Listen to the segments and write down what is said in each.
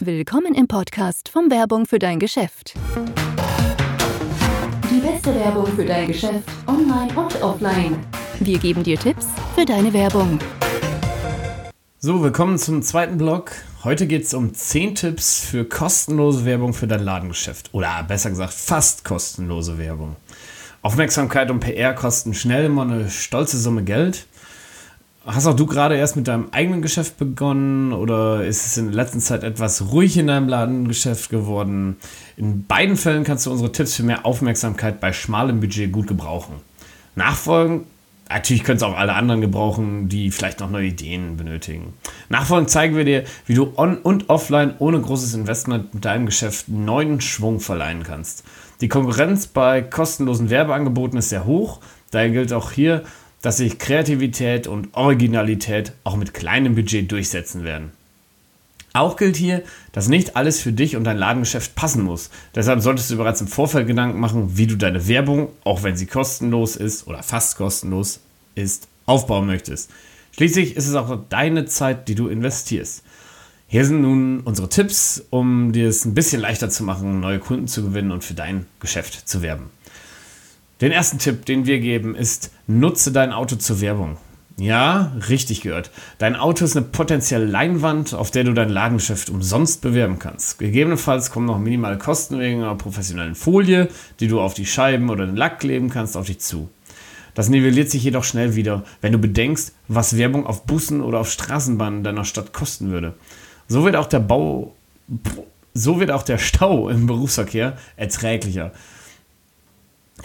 Willkommen im Podcast von Werbung für dein Geschäft. Die beste Werbung für dein Geschäft, online und offline. Wir geben dir Tipps für deine Werbung. So, willkommen zum zweiten Blog. Heute geht es um 10 Tipps für kostenlose Werbung für dein Ladengeschäft. Oder besser gesagt, fast kostenlose Werbung. Aufmerksamkeit und PR kosten schnell immer eine stolze Summe Geld. Hast auch du gerade erst mit deinem eigenen Geschäft begonnen oder ist es in der letzten Zeit etwas ruhig in deinem Ladengeschäft geworden? In beiden Fällen kannst du unsere Tipps für mehr Aufmerksamkeit bei schmalem Budget gut gebrauchen. Nachfolgend, natürlich können es auch alle anderen gebrauchen, die vielleicht noch neue Ideen benötigen. Nachfolgend zeigen wir dir, wie du on- und offline ohne großes Investment mit deinem Geschäft neuen Schwung verleihen kannst. Die Konkurrenz bei kostenlosen Werbeangeboten ist sehr hoch, daher gilt auch hier, dass sich Kreativität und Originalität auch mit kleinem Budget durchsetzen werden. Auch gilt hier, dass nicht alles für dich und dein Ladengeschäft passen muss. Deshalb solltest du bereits im Vorfeld Gedanken machen, wie du deine Werbung, auch wenn sie kostenlos ist oder fast kostenlos ist, aufbauen möchtest. Schließlich ist es auch deine Zeit, die du investierst. Hier sind nun unsere Tipps, um dir es ein bisschen leichter zu machen, neue Kunden zu gewinnen und für dein Geschäft zu werben. Den ersten Tipp, den wir geben, ist, nutze dein Auto zur Werbung. Ja, richtig gehört. Dein Auto ist eine potenzielle Leinwand, auf der du dein Ladengeschäft umsonst bewerben kannst. Gegebenenfalls kommen noch minimale Kosten wegen einer professionellen Folie, die du auf die Scheiben oder den Lack kleben kannst, auf dich zu. Das nivelliert sich jedoch schnell wieder, wenn du bedenkst, was Werbung auf Bussen oder auf Straßenbahnen deiner Stadt kosten würde. So wird auch der Bau, so wird auch der Stau im Berufsverkehr erträglicher.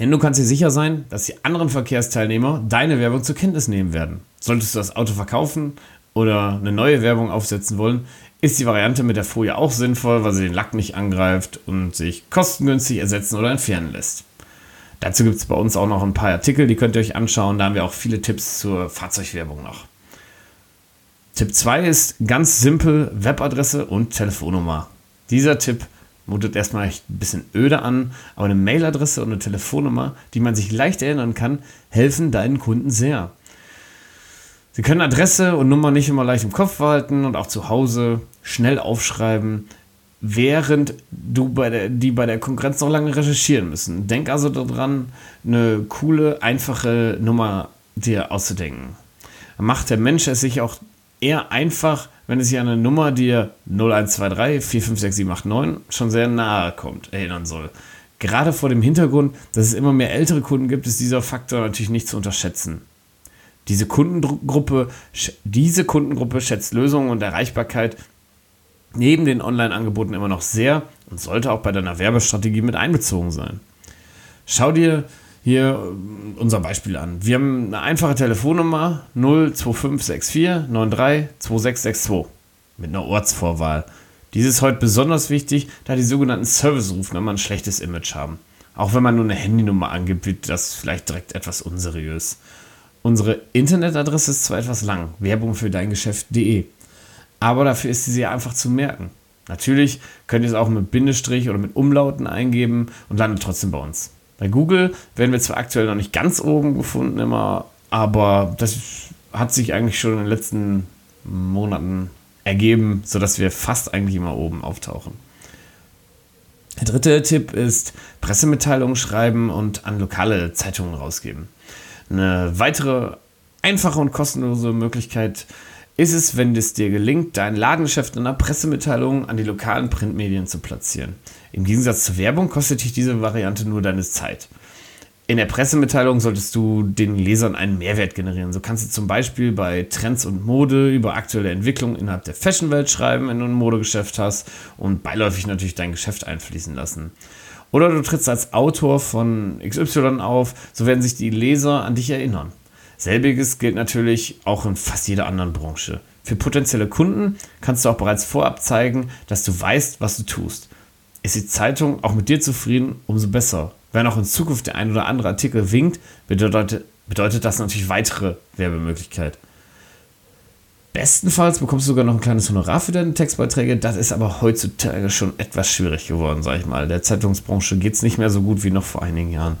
Denn du kannst dir sicher sein, dass die anderen Verkehrsteilnehmer deine Werbung zur Kenntnis nehmen werden. Solltest du das Auto verkaufen oder eine neue Werbung aufsetzen wollen, ist die Variante mit der Folie auch sinnvoll, weil sie den Lack nicht angreift und sich kostengünstig ersetzen oder entfernen lässt. Dazu gibt es bei uns auch noch ein paar Artikel, die könnt ihr euch anschauen. Da haben wir auch viele Tipps zur Fahrzeugwerbung noch. Tipp 2 ist ganz simpel Webadresse und Telefonnummer. Dieser Tipp mutet erstmal ein bisschen öde an, aber eine Mailadresse und eine Telefonnummer, die man sich leicht erinnern kann, helfen deinen Kunden sehr. Sie können Adresse und Nummer nicht immer leicht im Kopf behalten und auch zu Hause schnell aufschreiben, während du bei der, die bei der Konkurrenz noch lange recherchieren müssen. Denk also daran, eine coole, einfache Nummer dir auszudenken. Macht der Mensch es sich auch eher einfach, wenn es sich an eine Nummer, die 0123 456789 schon sehr nahe kommt, erinnern soll. Gerade vor dem Hintergrund, dass es immer mehr ältere Kunden gibt, ist dieser Faktor natürlich nicht zu unterschätzen. Diese Kundengruppe, diese Kundengruppe schätzt Lösungen und Erreichbarkeit neben den Online-Angeboten immer noch sehr und sollte auch bei deiner Werbestrategie mit einbezogen sein. Schau dir hier unser Beispiel an. Wir haben eine einfache Telefonnummer 02564 93 2662 mit einer Ortsvorwahl. Dies ist heute besonders wichtig, da die sogenannten Service-Rufnummern ein schlechtes Image haben. Auch wenn man nur eine Handynummer angibt, wird das vielleicht direkt etwas unseriös. Unsere Internetadresse ist zwar etwas lang, Werbung für dein Geschäft.de, aber dafür ist sie sehr einfach zu merken. Natürlich könnt ihr es auch mit Bindestrich oder mit Umlauten eingeben und landet trotzdem bei uns. Bei Google werden wir zwar aktuell noch nicht ganz oben gefunden immer, aber das hat sich eigentlich schon in den letzten Monaten ergeben, sodass wir fast eigentlich immer oben auftauchen. Der dritte Tipp ist Pressemitteilungen schreiben und an lokale Zeitungen rausgeben. Eine weitere einfache und kostenlose Möglichkeit ist es, wenn es dir gelingt, dein Ladengeschäft in einer Pressemitteilung an die lokalen Printmedien zu platzieren. Im Gegensatz zur Werbung kostet dich diese Variante nur deine Zeit. In der Pressemitteilung solltest du den Lesern einen Mehrwert generieren. So kannst du zum Beispiel bei Trends und Mode über aktuelle Entwicklungen innerhalb der Fashionwelt schreiben, wenn du ein Modegeschäft hast und beiläufig natürlich dein Geschäft einfließen lassen. Oder du trittst als Autor von XY auf, so werden sich die Leser an dich erinnern. Selbiges gilt natürlich auch in fast jeder anderen Branche. Für potenzielle Kunden kannst du auch bereits vorab zeigen, dass du weißt, was du tust. Ist die Zeitung auch mit dir zufrieden, umso besser. Wenn auch in Zukunft der ein oder andere Artikel winkt, bedeutet, bedeutet das natürlich weitere Werbemöglichkeit. Bestenfalls bekommst du sogar noch ein kleines Honorar für deine Textbeiträge. Das ist aber heutzutage schon etwas schwierig geworden, sag ich mal. Der Zeitungsbranche geht es nicht mehr so gut wie noch vor einigen Jahren.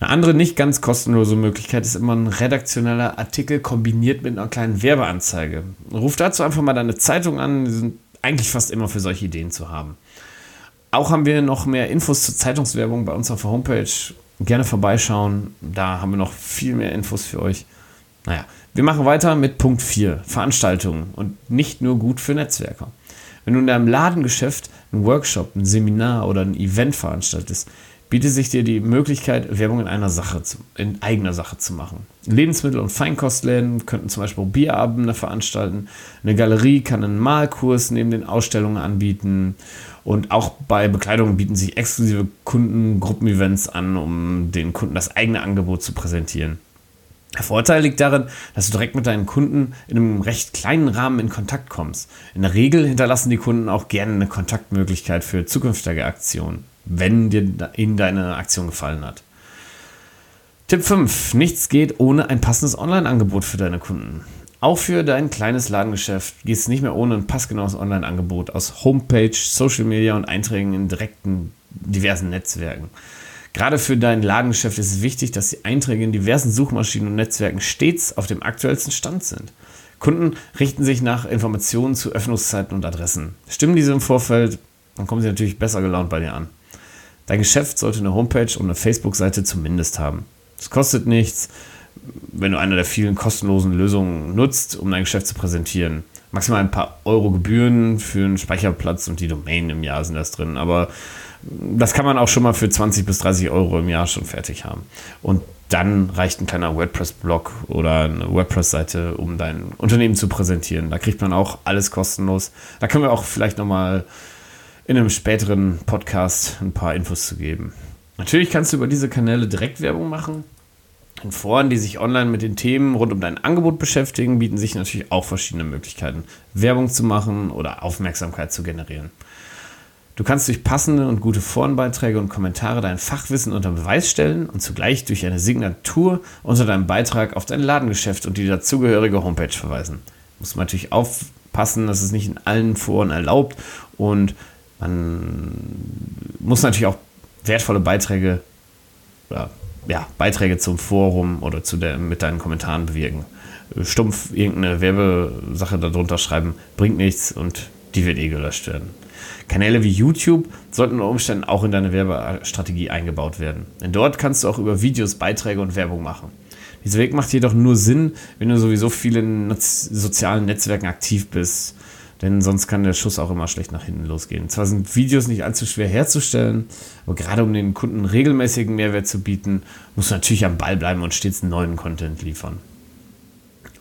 Eine andere nicht ganz kostenlose Möglichkeit ist immer ein redaktioneller Artikel kombiniert mit einer kleinen Werbeanzeige. Ruf dazu einfach mal deine Zeitung an, die sind eigentlich fast immer für solche Ideen zu haben. Auch haben wir noch mehr Infos zur Zeitungswerbung bei uns auf der Homepage. Gerne vorbeischauen. Da haben wir noch viel mehr Infos für euch. Naja, wir machen weiter mit Punkt 4, Veranstaltungen und nicht nur gut für Netzwerker. Wenn du in deinem Ladengeschäft einen Workshop, ein Seminar oder ein Event veranstaltest, bietet sich dir die Möglichkeit, Werbung in einer Sache, zu, in eigener Sache zu machen. Lebensmittel- und Feinkostläden könnten zum Beispiel Bierabende veranstalten. Eine Galerie kann einen Malkurs neben den Ausstellungen anbieten. Und auch bei Bekleidung bieten sich exklusive Kundengruppenevents an, um den Kunden das eigene Angebot zu präsentieren. Der Vorteil liegt darin, dass du direkt mit deinen Kunden in einem recht kleinen Rahmen in Kontakt kommst. In der Regel hinterlassen die Kunden auch gerne eine Kontaktmöglichkeit für zukünftige Aktionen, wenn dir ihnen deine Aktion gefallen hat. Tipp 5. Nichts geht ohne ein passendes Online-Angebot für deine Kunden. Auch für dein kleines Ladengeschäft geht es nicht mehr ohne ein passgenaues Online-Angebot aus Homepage, Social Media und Einträgen in direkten diversen Netzwerken. Gerade für dein Ladengeschäft ist es wichtig, dass die Einträge in diversen Suchmaschinen und Netzwerken stets auf dem aktuellsten Stand sind. Kunden richten sich nach Informationen zu Öffnungszeiten und Adressen. Stimmen diese im Vorfeld, dann kommen sie natürlich besser gelaunt bei dir an. Dein Geschäft sollte eine Homepage und eine Facebook-Seite zumindest haben. Es kostet nichts, wenn du eine der vielen kostenlosen Lösungen nutzt, um dein Geschäft zu präsentieren. Maximal ein paar Euro Gebühren für einen Speicherplatz und die Domain im Jahr sind das drin, aber das kann man auch schon mal für 20 bis 30 Euro im Jahr schon fertig haben. Und dann reicht ein kleiner WordPress-Blog oder eine WordPress-Seite, um dein Unternehmen zu präsentieren. Da kriegt man auch alles kostenlos. Da können wir auch vielleicht nochmal in einem späteren Podcast ein paar Infos zu geben. Natürlich kannst du über diese Kanäle direkt Werbung machen. In Foren, die sich online mit den Themen rund um dein Angebot beschäftigen, bieten sich natürlich auch verschiedene Möglichkeiten, Werbung zu machen oder Aufmerksamkeit zu generieren. Du kannst durch passende und gute Forenbeiträge und Kommentare dein Fachwissen unter Beweis stellen und zugleich durch eine Signatur unter deinem Beitrag auf dein Ladengeschäft und die dazugehörige Homepage verweisen. Muss man natürlich aufpassen, dass es nicht in allen Foren erlaubt und man muss natürlich auch wertvolle Beiträge oder ja, Beiträge zum Forum oder zu der, mit deinen Kommentaren bewirken. Stumpf irgendeine Werbesache darunter schreiben, bringt nichts und die wird eh gelöscht werden. Kanäle wie YouTube sollten unter Umständen auch in deine Werbestrategie eingebaut werden. Denn dort kannst du auch über Videos Beiträge und Werbung machen. Dieser Weg macht jedoch nur Sinn, wenn du sowieso vielen sozialen Netzwerken aktiv bist. Denn sonst kann der Schuss auch immer schlecht nach hinten losgehen. Zwar sind Videos nicht allzu schwer herzustellen, aber gerade um den Kunden regelmäßigen Mehrwert zu bieten, musst du natürlich am Ball bleiben und stets neuen Content liefern.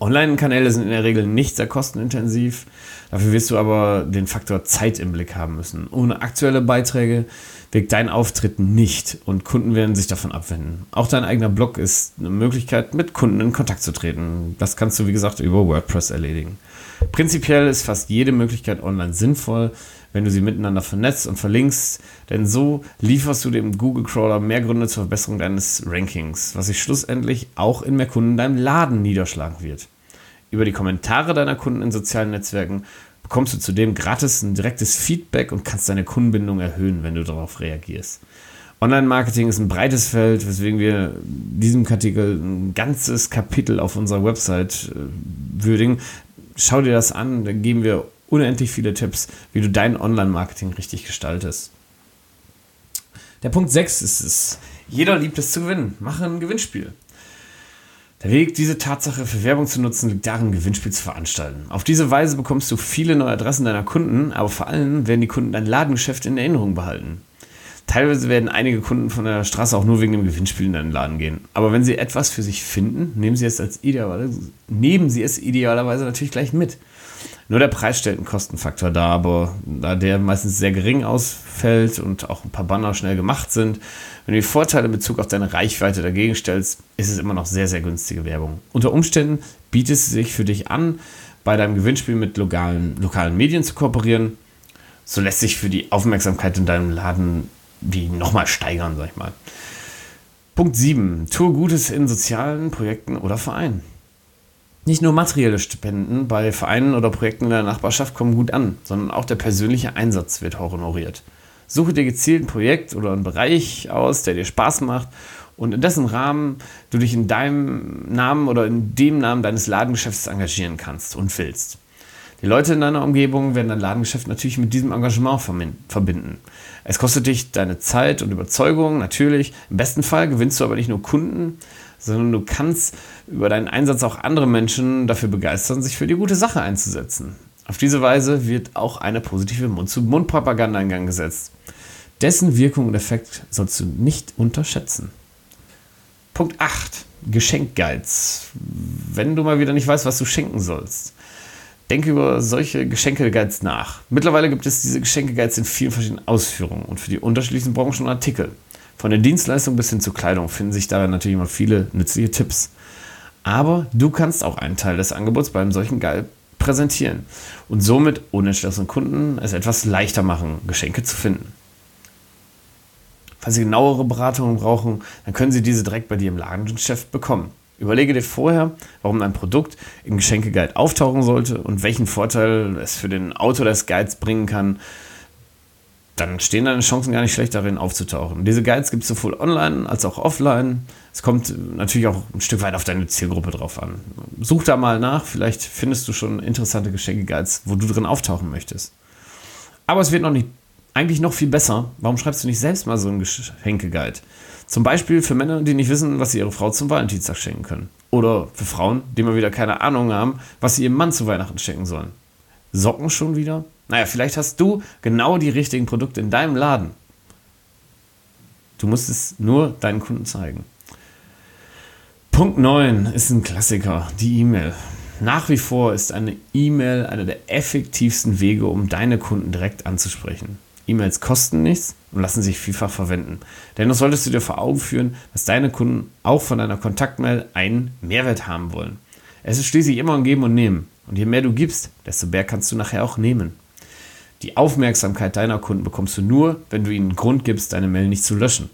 Online-Kanäle sind in der Regel nicht sehr kostenintensiv. Dafür wirst du aber den Faktor Zeit im Blick haben müssen. Ohne aktuelle Beiträge wirkt dein Auftritt nicht und Kunden werden sich davon abwenden. Auch dein eigener Blog ist eine Möglichkeit, mit Kunden in Kontakt zu treten. Das kannst du, wie gesagt, über WordPress erledigen. Prinzipiell ist fast jede Möglichkeit online sinnvoll, wenn du sie miteinander vernetzt und verlinkst, denn so lieferst du dem Google Crawler mehr Gründe zur Verbesserung deines Rankings, was sich schlussendlich auch in mehr Kunden in deinem Laden niederschlagen wird. Über die Kommentare deiner Kunden in sozialen Netzwerken bekommst du zudem gratis ein direktes Feedback und kannst deine Kundenbindung erhöhen, wenn du darauf reagierst. Online-Marketing ist ein breites Feld, weswegen wir diesem Kapitel ein ganzes Kapitel auf unserer Website äh, würdigen. Schau dir das an, da geben wir unendlich viele Tipps, wie du dein Online-Marketing richtig gestaltest. Der Punkt 6 ist es, jeder liebt es zu gewinnen. Mache ein Gewinnspiel. Der Weg, diese Tatsache für Werbung zu nutzen, liegt darin, Gewinnspiel zu veranstalten. Auf diese Weise bekommst du viele neue Adressen deiner Kunden, aber vor allem werden die Kunden dein Ladengeschäft in Erinnerung behalten. Teilweise werden einige Kunden von der Straße auch nur wegen dem Gewinnspiel in deinen Laden gehen. Aber wenn sie etwas für sich finden, nehmen sie es als idealerweise, nehmen sie es idealerweise natürlich gleich mit. Nur der Preis stellt einen Kostenfaktor dar, aber da der meistens sehr gering ausfällt und auch ein paar Banner schnell gemacht sind, wenn du die Vorteile in Bezug auf deine Reichweite dagegen stellst, ist es immer noch sehr, sehr günstige Werbung. Unter Umständen bietet es sich für dich an, bei deinem Gewinnspiel mit lokalen, lokalen Medien zu kooperieren. So lässt sich für die Aufmerksamkeit in deinem Laden die nochmal steigern, sag ich mal. Punkt 7. Tue Gutes in sozialen Projekten oder Vereinen. Nicht nur materielle Spenden bei Vereinen oder Projekten in der Nachbarschaft kommen gut an, sondern auch der persönliche Einsatz wird honoriert. Suche dir gezielt ein Projekt oder einen Bereich aus, der dir Spaß macht und in dessen Rahmen du dich in deinem Namen oder in dem Namen deines Ladengeschäfts engagieren kannst und willst. Die Leute in deiner Umgebung werden dein Ladengeschäft natürlich mit diesem Engagement verbinden. Es kostet dich deine Zeit und Überzeugung, natürlich. Im besten Fall gewinnst du aber nicht nur Kunden, sondern du kannst über deinen Einsatz auch andere Menschen dafür begeistern, sich für die gute Sache einzusetzen. Auf diese Weise wird auch eine positive Mund-zu-Mund-Propaganda in Gang gesetzt. Dessen Wirkung und Effekt sollst du nicht unterschätzen. Punkt 8. Geschenkguides. Wenn du mal wieder nicht weißt, was du schenken sollst. Denke über solche Geschenke-Guides nach. Mittlerweile gibt es diese Geschenke-Guides in vielen verschiedenen Ausführungen und für die unterschiedlichen Branchen und Artikel. Von der Dienstleistung bis hin zur Kleidung finden sich darin natürlich immer viele nützliche Tipps. Aber du kannst auch einen Teil des Angebots bei einem solchen Guide präsentieren und somit unentschlossenen Kunden es etwas leichter machen, Geschenke zu finden. Falls Sie genauere Beratungen brauchen, dann können Sie diese direkt bei dir im Ladengeschäft bekommen. Überlege dir vorher, warum dein Produkt im Geschenkeguide auftauchen sollte und welchen Vorteil es für den Autor des Guides bringen kann. Dann stehen deine Chancen gar nicht schlecht darin aufzutauchen. Diese Guides gibt es sowohl online als auch offline. Es kommt natürlich auch ein Stück weit auf deine Zielgruppe drauf an. Such da mal nach, vielleicht findest du schon interessante Geschenke-Guides, wo du drin auftauchen möchtest. Aber es wird noch nicht eigentlich noch viel besser, warum schreibst du nicht selbst mal so einen Geschenkeguide? Zum Beispiel für Männer, die nicht wissen, was sie ihrer Frau zum Valentinstag schenken können. Oder für Frauen, die mal wieder keine Ahnung haben, was sie ihrem Mann zu Weihnachten schenken sollen. Socken schon wieder? Naja, vielleicht hast du genau die richtigen Produkte in deinem Laden. Du musst es nur deinen Kunden zeigen. Punkt 9 ist ein Klassiker, die E-Mail. Nach wie vor ist eine E-Mail einer der effektivsten Wege, um deine Kunden direkt anzusprechen. E-Mails kosten nichts und lassen sich vielfach verwenden. Dennoch solltest du dir vor Augen führen, dass deine Kunden auch von deiner Kontaktmail einen Mehrwert haben wollen. Es ist schließlich immer ein Geben und Nehmen. Und je mehr du gibst, desto mehr kannst du nachher auch nehmen. Die Aufmerksamkeit deiner Kunden bekommst du nur, wenn du ihnen einen Grund gibst, deine Mail nicht zu löschen.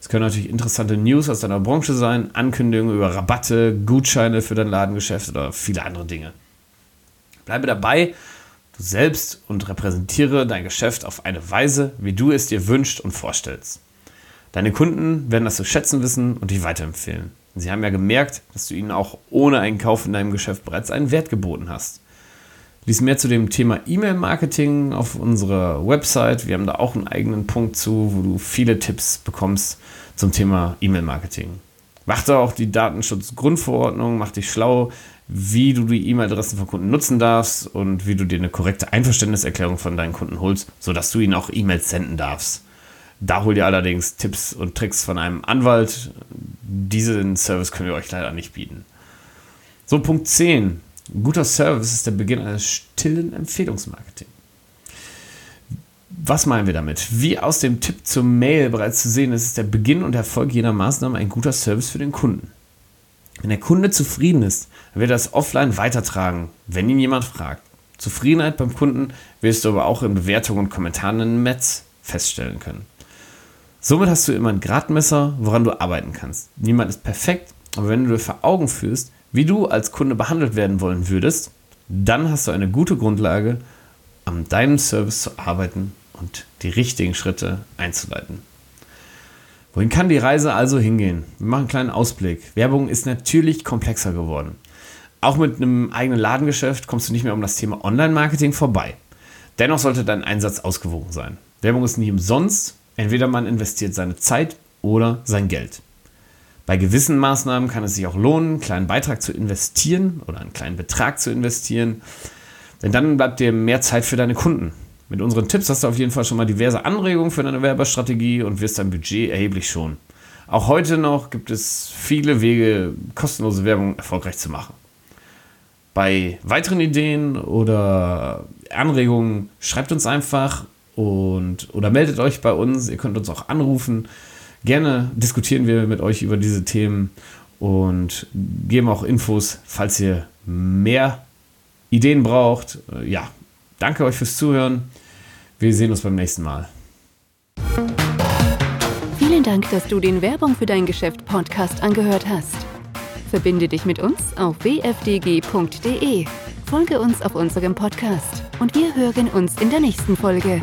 Es können natürlich interessante News aus deiner Branche sein, Ankündigungen über Rabatte, Gutscheine für dein Ladengeschäft oder viele andere Dinge. Bleibe dabei du selbst und repräsentiere dein Geschäft auf eine Weise, wie du es dir wünschst und vorstellst. Deine Kunden werden das zu schätzen wissen und dich weiterempfehlen. Sie haben ja gemerkt, dass du ihnen auch ohne einen Kauf in deinem Geschäft bereits einen Wert geboten hast. Lies mehr zu dem Thema E-Mail-Marketing auf unserer Website. Wir haben da auch einen eigenen Punkt zu, wo du viele Tipps bekommst zum Thema E-Mail-Marketing. Beachte auch die Datenschutzgrundverordnung, mach dich schlau, wie du die E-Mail-Adressen von Kunden nutzen darfst und wie du dir eine korrekte Einverständniserklärung von deinen Kunden holst, sodass du ihnen auch E-Mails senden darfst. Da hol dir allerdings Tipps und Tricks von einem Anwalt. Diesen Service können wir euch leider nicht bieten. So, Punkt 10. guter Service ist der Beginn eines stillen Empfehlungsmarketing. Was meinen wir damit? Wie aus dem Tipp zur Mail bereits zu sehen ist, ist der Beginn und Erfolg jeder Maßnahme ein guter Service für den Kunden. Wenn der Kunde zufrieden ist, wird es offline weitertragen, wenn ihn jemand fragt. Zufriedenheit beim Kunden wirst du aber auch in Bewertungen und Kommentaren in Metz feststellen können. Somit hast du immer ein Gradmesser, woran du arbeiten kannst. Niemand ist perfekt, aber wenn du dir vor Augen führst, wie du als Kunde behandelt werden wollen würdest, dann hast du eine gute Grundlage, an deinem Service zu arbeiten und die richtigen Schritte einzuleiten. Wohin kann die Reise also hingehen? Wir machen einen kleinen Ausblick. Werbung ist natürlich komplexer geworden. Auch mit einem eigenen Ladengeschäft kommst du nicht mehr um das Thema Online-Marketing vorbei. Dennoch sollte dein Einsatz ausgewogen sein. Werbung ist nie umsonst. Entweder man investiert seine Zeit oder sein Geld. Bei gewissen Maßnahmen kann es sich auch lohnen, einen kleinen Beitrag zu investieren oder einen kleinen Betrag zu investieren. Denn dann bleibt dir mehr Zeit für deine Kunden. Mit unseren Tipps hast du auf jeden Fall schon mal diverse Anregungen für deine Werbestrategie und wirst dein Budget erheblich schonen. Auch heute noch gibt es viele Wege, kostenlose Werbung erfolgreich zu machen. Bei weiteren Ideen oder Anregungen schreibt uns einfach und oder meldet euch bei uns. Ihr könnt uns auch anrufen. Gerne diskutieren wir mit euch über diese Themen und geben auch Infos, falls ihr mehr Ideen braucht. Ja, Danke euch fürs Zuhören. Wir sehen uns beim nächsten Mal. Vielen Dank, dass du den Werbung für dein Geschäft Podcast angehört hast. Verbinde dich mit uns auf wfdg.de. Folge uns auf unserem Podcast und wir hören uns in der nächsten Folge.